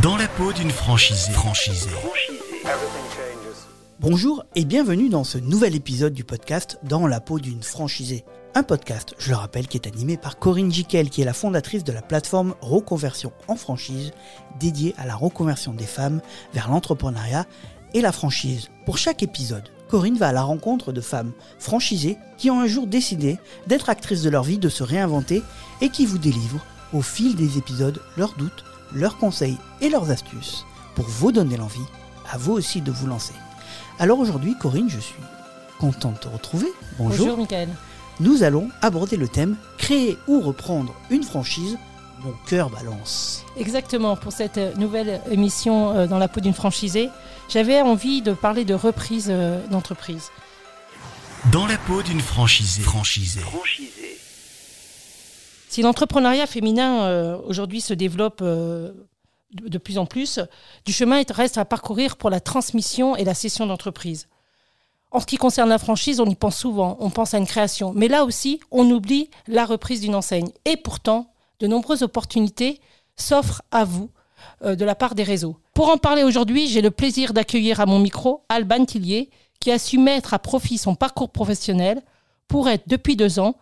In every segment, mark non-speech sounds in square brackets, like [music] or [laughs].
Dans la peau d'une franchisée. Franchisée. Bonjour et bienvenue dans ce nouvel épisode du podcast Dans la peau d'une franchisée. Un podcast, je le rappelle, qui est animé par Corinne Jiquel, qui est la fondatrice de la plateforme Reconversion en franchise, dédiée à la reconversion des femmes vers l'entrepreneuriat et la franchise. Pour chaque épisode, Corinne va à la rencontre de femmes franchisées qui ont un jour décidé d'être actrices de leur vie, de se réinventer et qui vous délivrent au fil des épisodes leurs doutes, leurs conseils et leurs astuces pour vous donner l'envie, à vous aussi de vous lancer. Alors aujourd'hui, Corinne, je suis contente de te retrouver. Bonjour. Bonjour Michael. Nous allons aborder le thème créer ou reprendre une franchise. Mon cœur balance. Exactement, pour cette euh, nouvelle émission euh, dans la peau d'une franchisée, j'avais envie de parler de reprise euh, d'entreprise. Dans la peau d'une franchisée. Franchisée. Si l'entrepreneuriat féminin euh, aujourd'hui se développe euh, de, plus en plus, du chemin reste à parcourir pour la transmission et la cession d'entreprise. En ce qui concerne la franchise, on y pense souvent, on pense à une création. Mais là aussi, on oublie la reprise d'une enseigne. Et pourtant, de nombreuses opportunités s'offrent à vous euh, de la part des réseaux. Pour en parler aujourd'hui, j'ai le plaisir d'accueillir à mon micro Alban Tillier, qui a su mettre à profit son parcours professionnel pour être depuis deux ans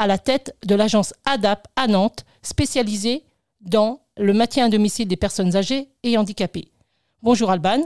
à la tête de l'agence ADAP à Nantes, spécialisée dans le maintien à domicile des personnes âgées et handicapées. Bonjour Alban.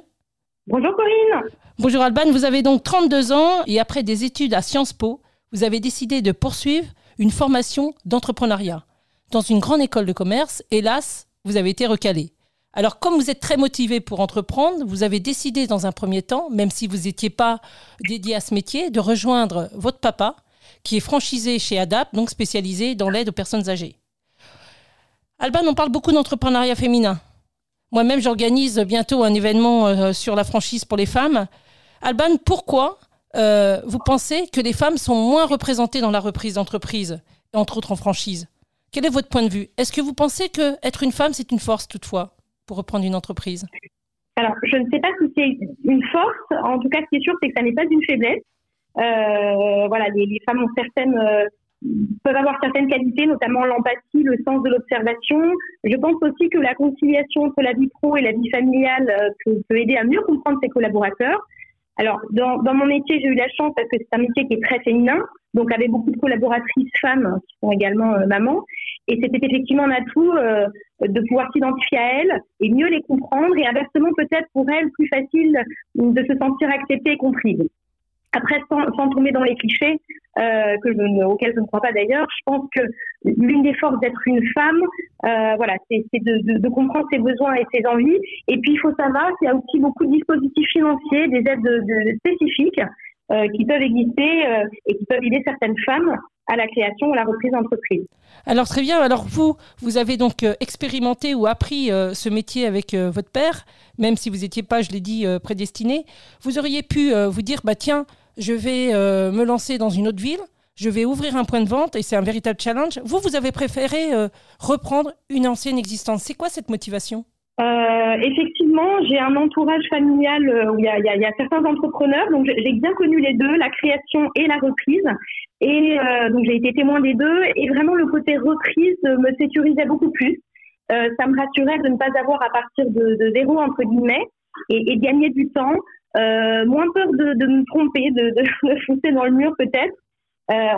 Bonjour Corinne. Bonjour Alban, vous avez donc 32 ans et après des études à Sciences Po, vous avez décidé de poursuivre une formation d'entrepreneuriat dans une grande école de commerce. Hélas, vous avez été recalé. Alors comme vous êtes très motivé pour entreprendre, vous avez décidé dans un premier temps, même si vous n'étiez pas dédié à ce métier, de rejoindre votre papa, qui est franchisé chez ADAP, donc spécialisé dans l'aide aux personnes âgées. Alban, on parle beaucoup d'entrepreneuriat féminin. Moi-même, j'organise bientôt un événement euh, sur la franchise pour les femmes. Alban, pourquoi euh, vous pensez que les femmes sont moins représentées dans la reprise d'entreprise, entre autres en franchise? Quel est votre point de vue? Est-ce que vous pensez que être une femme, c'est une force toutefois pour reprendre une entreprise? Alors, je ne sais pas si c'est une force. En tout cas, ce qui est sûr, c'est que ça n'est pas une faiblesse. Euh, voilà, les, femmes ont certaines euh, peuvent avoir certaines qualités, notamment l'empathie, le sens de l'observation. Je pense aussi que la conciliation entre la vie pro et la vie familiale euh, peut, aider à mieux comprendre ses collaborateurs. Alors, dans, dans mon métier, j'ai eu la chance parce que c'est un métier qui est très féminin, donc avec beaucoup de collaboratrices femmes qui sont également mamans. Et c'était effectivement un atout euh, de pouvoir s'identifier à elles et mieux les comprendre et inversement peut-être pour elles plus facile de se sentir acceptée et comprise. Après, sans, tomber dans les clichés, euh, auxquels je ne crois pas d'ailleurs, je pense que l'une des forces d'être une femme, euh, voilà, c'est de, comprendre ses besoins et ses envies. Et puis, il faut savoir qu'il y a aussi beaucoup de dispositifs financiers, des aides de, spécifiques euh, qui peuvent exister et qui peuvent aider certaines femmes à la création ou à la reprise d'entreprise. Alors très bien. Alors vous, vous avez donc expérimenté ou appris ce métier avec votre père, même si vous n'étiez pas, je l'ai dit, prédestiné. Vous auriez pu vous dire, bah tiens, je vais me lancer dans une autre ville, je vais ouvrir un point de vente et c'est un véritable challenge. Vous, vous avez préféré reprendre une ancienne existence. C'est quoi cette motivation? Euh, effectivement, j'ai un entourage familial où il y a, certains entrepreneurs, donc j'ai bien connu les deux, la création et la reprise. Et euh, donc j'ai été témoin des deux, et vraiment le côté reprise me sécurisait beaucoup plus. Euh, ça me rassurait de ne pas avoir à partir de, de zéro entre guillemets et, et gagner du temps, euh, moins peur de, de, me tromper, de, de, [laughs] foncer dans le mur peut-être.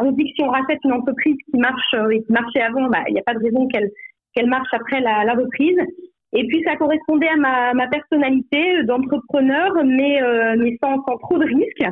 on dit que si on rachète une entreprise qui marche et qui marchait avant, bah, il n'y a pas de raison qu'elle qu'elle marche après la, la reprise. Et puis ça correspondait à ma, ma personnalité d'entrepreneur, mais, euh, mais sans, sans, trop de risques.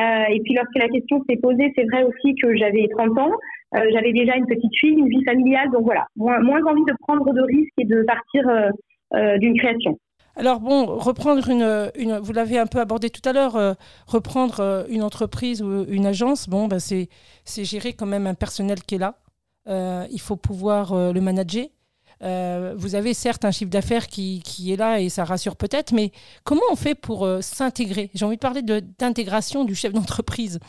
Euh, et puis lorsque la question s'est posée, c'est vrai aussi que j'avais 30 ans, euh, j'avais déjà une petite fille, une vie familiale, donc voilà, moins, moins envie de prendre de risques et de partir euh, d'une création. Alors bon, reprendre une, vous l'avez un peu abordé tout à l'heure, euh, reprendre euh, une entreprise ou une agence, bon, ben c'est gérer quand même un personnel qui est là. Euh, il faut pouvoir le manager. Euh, vous avez certes un chiffre d'affaires qui, est là et ça rassure peut-être, mais comment on fait pour euh, s'intégrer? J'ai envie de parler d'intégration du chef d'entreprise.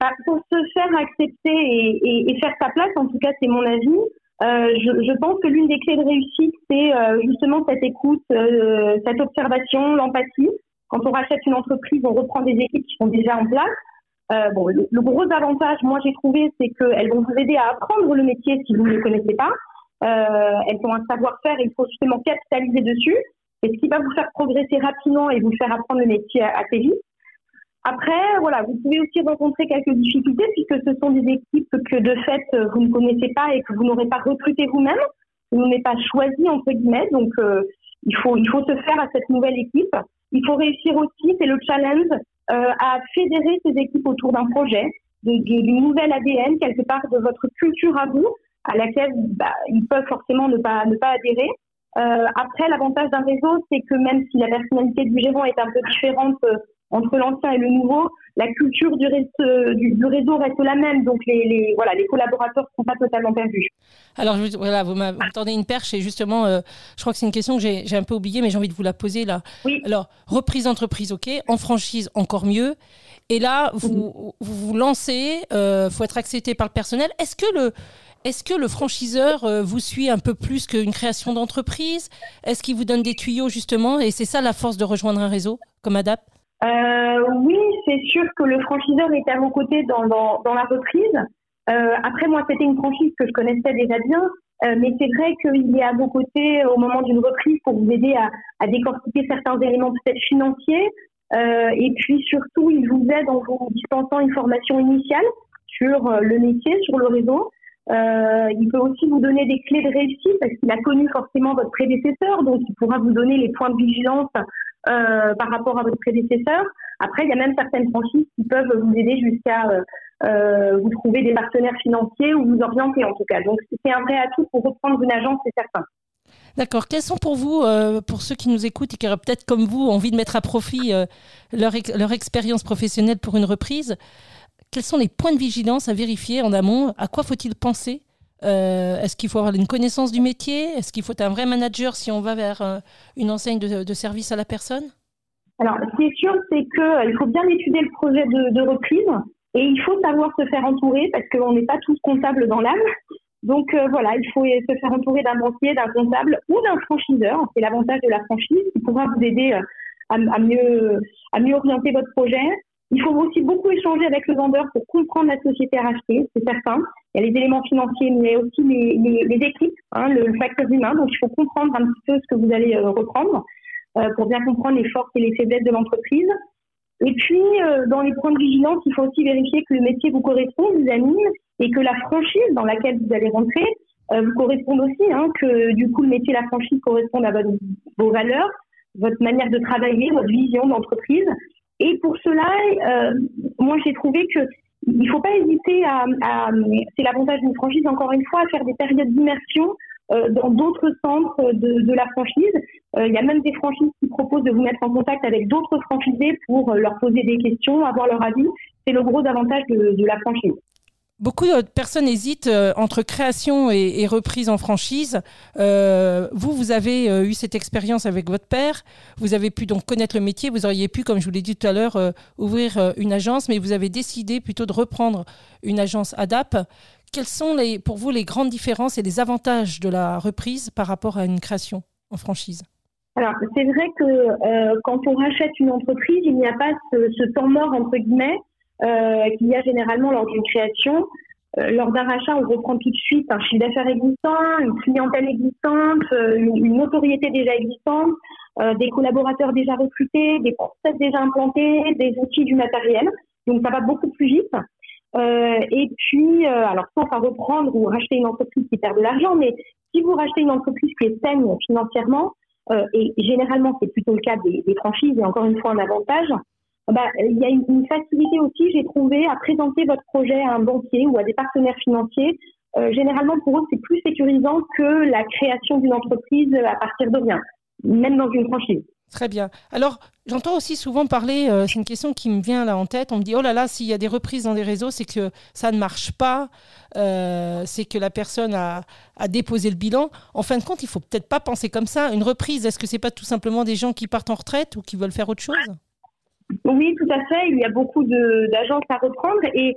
Bah, pour se faire accepter et, faire sa place, en tout cas c'est mon avis, euh, je, je, pense que l'une des clés de réussite, c'est euh, justement cette écoute, euh, cette observation, l'empathie. Quand on rachète une entreprise, on reprend des équipes qui sont déjà en place. bon, le, gros avantage, moi j'ai trouvé, c'est qu'elles vont vous aider à apprendre le métier si vous ne le connaissez pas. elles ont un savoir-faire et il faut justement capitaliser dessus. C'est ce qui va vous faire progresser rapidement et vous faire apprendre le métier assez vite. Après, voilà, vous pouvez aussi rencontrer quelques difficultés puisque ce sont des équipes que de fait vous ne connaissez pas et que vous n'aurez pas recruté vous-même, vous n'avez pas choisi entre guillemets. Donc euh, il faut il faut se faire à cette nouvelle équipe. Il faut réussir aussi, c'est le challenge, euh, à fédérer ces équipes autour d'un projet, d'une nouvelle ADN quelque part de votre culture à vous, à laquelle bah, ils peuvent forcément ne pas ne pas adhérer. Euh, après, l'avantage d'un réseau, c'est que même si la personnalité du gérant est un peu différente euh, entre l'ancien et le nouveau, la culture du, reste, du, réseau reste la même. Donc, les, les voilà, les collaborateurs ne sont pas totalement perdus. Alors, voilà, vous m'entendez une perche et justement, euh, je crois que c'est une question que j'ai un peu oubliée, mais j'ai envie de vous la poser là. Oui. Alors, reprise d'entreprise, ok. En franchise, encore mieux. Et là, vous vous, vous lancez, il euh, faut être accepté par le personnel. Est-ce que le, est-ce que le franchiseur euh, vous suit un peu plus qu'une création d'entreprise? Est-ce qu'il vous donne des tuyaux justement? Et c'est ça la force de rejoindre un réseau comme ADAP? Euh, Oui, c'est sûr que le franchiseur est à vos côtés dans, dans, la reprise. Euh, après, moi, c'était une franchise que je connaissais déjà bien, mais c'est vrai qu'il est à vos côtés au moment d'une reprise pour vous aider à, à décortiquer certains éléments peut-être financiers. et puis surtout, il vous aide en vous dispensant une formation initiale sur le métier, sur le réseau. Euh, il peut aussi vous donner des clés de réussite parce qu'il a connu forcément votre prédécesseur, donc il pourra vous donner les points de vigilance euh, par rapport à votre prédécesseur. Après, il y a même certaines franchises qui peuvent vous aider jusqu'à euh, euh vous trouver des partenaires financiers ou vous orienter en tout cas. Donc c'est un vrai atout pour reprendre une agence, c'est certain. D'accord. Quels sont pour vous, pour ceux qui nous écoutent et qui auraient peut-être comme vous envie de mettre à profit leur expérience professionnelle pour une reprise, quels sont les points de vigilance à vérifier en amont? À quoi faut-il penser? Euh, Est-ce qu'il faut avoir une connaissance du métier? Est-ce qu'il faut un vrai manager si on va vers euh, une enseigne de, service à la personne? Alors, ce qui est sûr, c'est qu'il euh, faut bien étudier le projet de, reprise et il faut savoir se faire entourer parce qu'on n'est pas tous comptables dans l'âme. Donc voilà, il faut se faire entourer d'un banquier, d'un comptable ou d'un franchiseur. C'est l'avantage de la franchise qui pourra vous aider à, mieux, à mieux orienter votre projet. Il faut aussi beaucoup échanger avec le vendeur pour comprendre la société à racheter, c'est certain. Il y a les éléments financiers, mais aussi les, les, les équipes, hein, le, facteur humain. Donc, il faut comprendre un petit peu ce que vous allez euh, reprendre euh, pour bien comprendre les forces et les faiblesses de l'entreprise. Et puis, euh, dans les points de vigilance, il faut aussi vérifier que le métier vous correspond, vous anime, et que la franchise dans laquelle vous allez rentrer vous corresponde aussi, hein, que du coup, le métier, la franchise correspondent à vos valeurs, votre manière de travailler, votre vision d'entreprise. Et pour cela, euh, moi j'ai trouvé que il faut pas hésiter à, c'est l'avantage d'une franchise encore une fois, à faire des périodes d'immersion euh, dans d'autres centres de, la franchise. Euh, il y a même des franchises qui proposent de vous mettre en contact avec d'autres franchisés pour leur poser des questions, avoir leur avis. C'est le gros avantage de la franchise. Beaucoup de personnes hésitent euh, entre création et, reprise en franchise. Euh, vous, vous avez euh, eu cette expérience avec votre père. Vous avez pu donc connaître le métier. Vous auriez pu, comme je vous l'ai dit tout à l'heure, ouvrir une agence, mais vous avez décidé plutôt de reprendre une agence ADAP. Quelles sont pour vous les grandes différences et les avantages de la reprise par rapport à une création en franchise? Alors, c'est vrai que quand on rachète une entreprise, il n'y a pas ce, ce temps mort, entre guillemets, qu'il y a généralement lors d'une création. Euh, lors d'un rachat, on reprend tout de suite un chiffre d'affaires existant, une clientèle existante, euh, une, notoriété déjà existante, des collaborateurs déjà recrutés, des process déjà implantés, des outils du matériel. Donc ça va beaucoup plus vite. Euh, et puis, alors sauf à reprendre ou racheter une entreprise qui perd de l'argent, mais si vous rachetez une entreprise qui est saine financièrement, et généralement c'est plutôt le cas des, des, franchises, et encore une fois un avantage, bah, il y a une, facilité aussi, j'ai trouvé, à présenter votre projet à un banquier ou à des partenaires financiers. Euh, généralement, pour eux, c'est plus sécurisant que la création d'une entreprise à partir de rien, même dans une franchise. Très bien. Alors, j'entends aussi souvent parler, euh, c'est une question qui me vient là en tête, on me dit, oh là là, s'il y a des reprises dans des réseaux, c'est que ça ne marche pas, euh, c'est que la personne a, a, déposé le bilan. En fin de compte, il faut peut-être pas penser comme ça. Une reprise, est-ce que c'est pas tout simplement des gens qui partent en retraite ou qui veulent faire autre chose? Oui, tout à fait. Il y a beaucoup d'agences à reprendre et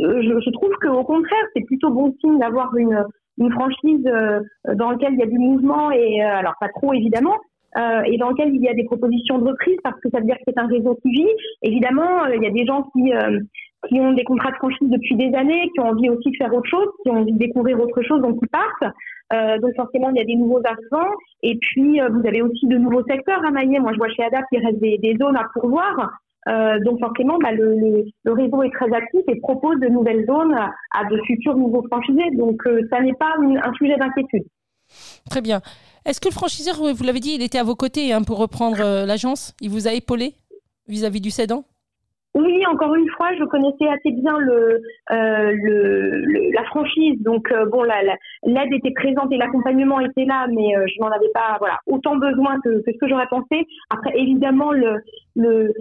euh, je, je trouve qu'au contraire, c'est plutôt bon signe d'avoir une, franchise euh, dans laquelle il y a du mouvement et euh, alors pas trop évidemment, et dans lequel il y a des propositions de reprise parce que ça veut dire que c'est un réseau qui vit. Évidemment, il y a des gens qui qui ont des contrats de franchise depuis des années, qui ont envie aussi de faire autre chose, qui ont envie de découvrir autre chose, donc ils partent. Euh, donc forcément, il y a des nouveaux arrivants. Et puis, euh, vous avez aussi de nouveaux secteurs à mailler. Moi, je vois chez ADAP, il reste des, zones à pourvoir. Euh, donc forcément, bah, le, réseau est très actif et propose de nouvelles zones à, de futurs nouveaux franchisés. Donc ça n'est pas un sujet d'inquiétude. Très bien. Est-ce que le franchiseur, vous l'avez dit, il était à vos côtés hein, pour reprendre l'agence? Il vous a épaulé vis-à-vis du cédant? Oui, encore une fois, je connaissais assez bien le, euh, le, la franchise, donc euh, bon, l'aide la, était présente et l'accompagnement était là, mais euh, je n'en avais pas, voilà, autant besoin que, ce que j'aurais pensé. Après, évidemment, le, le,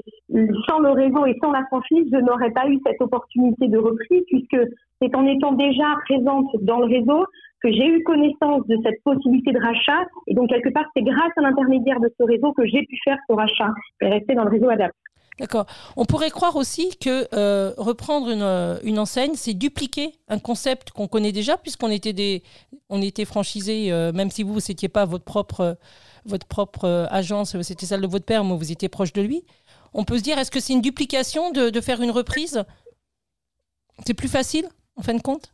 sans le réseau et sans la franchise, je n'aurais pas eu cette opportunité de reprise, puisque c'est en étant déjà présente dans le réseau que j'ai eu connaissance de cette possibilité de rachat, et donc quelque part, c'est grâce à l'intermédiaire de ce réseau que j'ai pu faire ce rachat et rester dans le réseau ADAPT. D'accord. On pourrait croire aussi que euh, reprendre une, euh, une enseigne, c'est dupliquer un concept qu'on connaît déjà, puisqu'on était des, on était franchisé, euh, même si vous, n'étiez pas votre propre, votre propre agence, c'était celle de votre père, mais vous étiez proche de lui. On peut se dire, est-ce que c'est une duplication de faire une reprise? C'est plus facile, en fin de compte?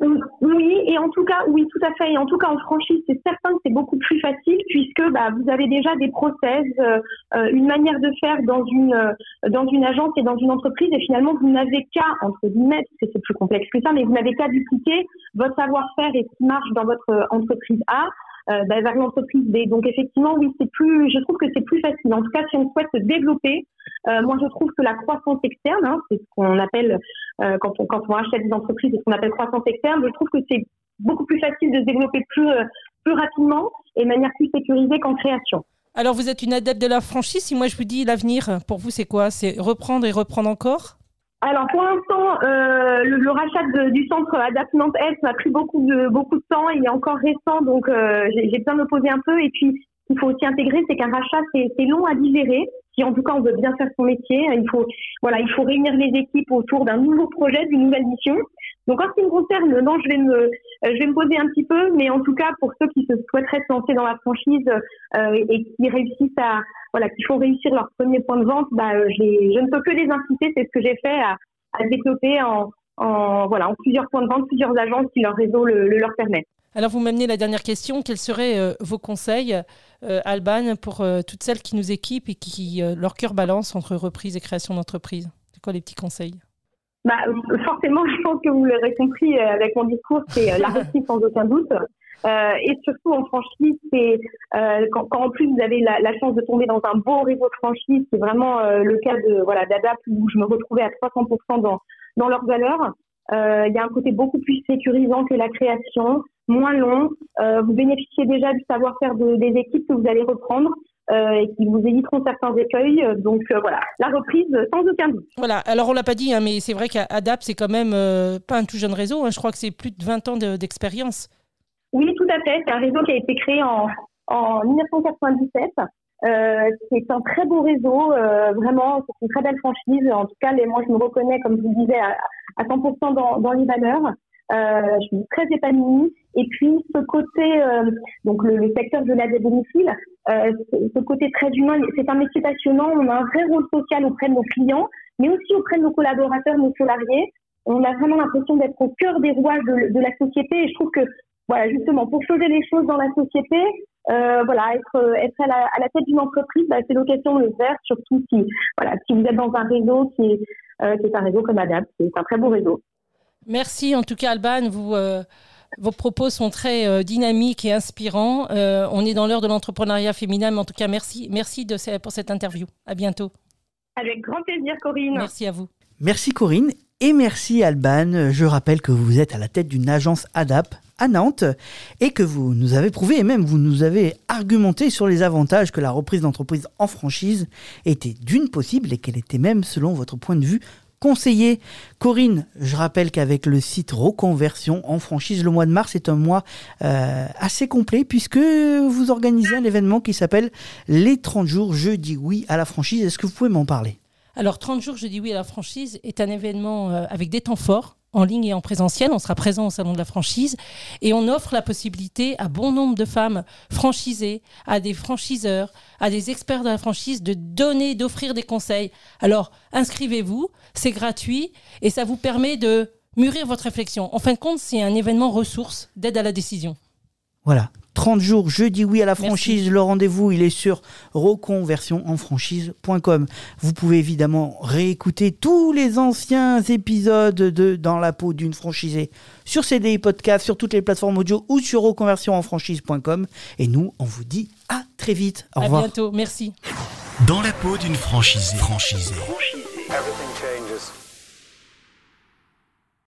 Oui, et en tout cas, oui, tout à fait. Et en tout cas, en franchise, c'est certain que c'est beaucoup plus facile puisque bah, vous avez déjà des process, euh, euh, une manière de faire dans une euh, dans une agence et dans une entreprise. Et finalement, vous n'avez qu'à entre guillemets, parce que c'est plus complexe que ça, mais vous n'avez qu'à dupliquer votre savoir-faire et ce qui marche dans votre entreprise A euh, bah, vers l'entreprise B. Donc effectivement, oui, c'est plus, je trouve que c'est plus facile. En tout cas, si on souhaite se développer, euh, moi je trouve que la croissance externe, hein, c'est ce qu'on appelle euh, quand on quand on achète des entreprises, c'est ce qu'on appelle croissance externe. Je trouve que c'est beaucoup plus facile de se développer plus euh, plus rapidement et de manière plus sécurisée qu'en création. Alors vous êtes une adepte de la franchise. Si moi je vous dis l'avenir, pour vous c'est quoi? C'est reprendre et reprendre encore? Alors pour l'instant, euh, le, le, rachat de, du centre Adapt Nantes Est m'a pris beaucoup de beaucoup de temps. Il est encore récent, donc euh, j'ai besoin de me poser un peu. Et puis, il faut aussi intégrer, c'est qu'un rachat c'est long à digérer. Si en tout cas on veut bien faire son métier, il faut voilà, il faut réunir les équipes autour d'un nouveau projet, d'une nouvelle mission. Donc en ce qui me concerne, non, je vais me euh, je vais me poser un petit peu, mais en tout cas pour ceux qui se souhaiteraient se lancer dans la franchise euh, et qui réussissent à voilà, qu'il faut réussir leur premier point de vente, bah, euh, je ne peux que les inciter, c'est ce que j'ai fait à, à développer en, en, voilà, en plusieurs points de vente, plusieurs agences si leur réseau le, le leur permet. Alors vous m'amenez la dernière question, quels seraient euh, vos conseils, euh, Alban, pour euh, toutes celles qui nous équipent et qui leur cœur balance entre reprise et création d'entreprise? C'est quoi les petits conseils? Bah, Forcément, [laughs] je pense que vous l'aurez compris avec mon discours, c'est la [laughs] reprise sans aucun doute. Euh, et surtout en franchise, c'est euh, quand, quand, en plus vous avez la, la, chance de tomber dans un beau réseau de franchise, c'est vraiment euh, le cas de voilà d'Adap où je me retrouvais à 300% dans dans leurs valeurs. Euh, il y a un côté beaucoup plus sécurisant que la création, moins long. Euh, vous bénéficiez déjà du savoir-faire de, des équipes que vous allez reprendre. et qui vous éviteront certains écueils. Donc voilà, la reprise sans aucun doute. Voilà, alors on l'a pas dit, hein, mais c'est vrai qu'Adap, c'est quand même pas un tout jeune réseau. Hein. je crois que c'est plus de 20 ans d'expérience. Oui, tout à fait. C'est un réseau qui a été créé en, en 1997. Euh, c'est un très beau réseau, euh, vraiment, c'est une très belle franchise. En tout cas, les, moi, je me reconnais, comme je vous disais, à, à 100% dans, dans les valeurs. Euh, je suis très épanouie. Et puis, ce côté, euh, donc le, le, secteur de l'aide à domicile, euh, ce côté très humain, c'est un métier passionnant. On a un vrai rôle social auprès de nos clients, mais aussi auprès de nos collaborateurs, nos salariés. On a vraiment l'impression d'être au cœur des rouages de, de la société. Et je trouve que voilà, justement, pour changer les choses dans la société, euh, voilà, être, être à, la, à la tête d'une entreprise, bah, c'est l'occasion de le faire, surtout si, voilà, si vous êtes dans un réseau qui est, euh, qui est un réseau comme ADAP, c'est un très beau réseau. Merci en tout cas Alban, vous, euh, vos propos sont très euh, dynamiques et inspirants. Euh, on est dans l'heure de l'entrepreneuriat féminin, mais en tout cas merci, merci de, pour cette interview. À bientôt. Avec grand plaisir Corinne. Merci à vous. Merci Corinne et merci Alban. Je rappelle que vous êtes à la tête d'une agence ADAP à Nantes et que vous nous avez prouvé et même vous nous avez argumenté sur les avantages que la reprise d'entreprise en franchise était d'une possible et qu'elle était même, selon votre point de vue, conseillée. Corinne, je rappelle qu'avec le site Reconversion en franchise, le mois de mars est un mois euh, assez complet puisque vous organisez un événement qui s'appelle les 30 jours Je dis oui à la franchise. Est-ce que vous pouvez m'en parler? Alors, 30 jours, je dis oui à la franchise est un événement euh, avec des temps forts en ligne et en présentiel. On sera présent au salon de la franchise et on offre la possibilité à bon nombre de femmes franchisées, à des franchiseurs, à des experts de la franchise de donner, d'offrir des conseils. Alors, inscrivez-vous, c'est gratuit et ça vous permet de mûrir votre réflexion. En fin de compte, c'est un événement ressource d'aide à la décision. Voilà. 30 jours, je dis oui à la franchise. Le rendez-vous, il est sur reconversionenfranchise.com. Vous pouvez évidemment réécouter tous les anciens épisodes de Dans la peau d'une franchisée sur CDI Podcast, sur toutes les plateformes audio ou sur reconversionenfranchise.com. Et nous, on vous dit à très vite. Au revoir. À bientôt. Merci. Dans la peau d'une franchisée. franchisée.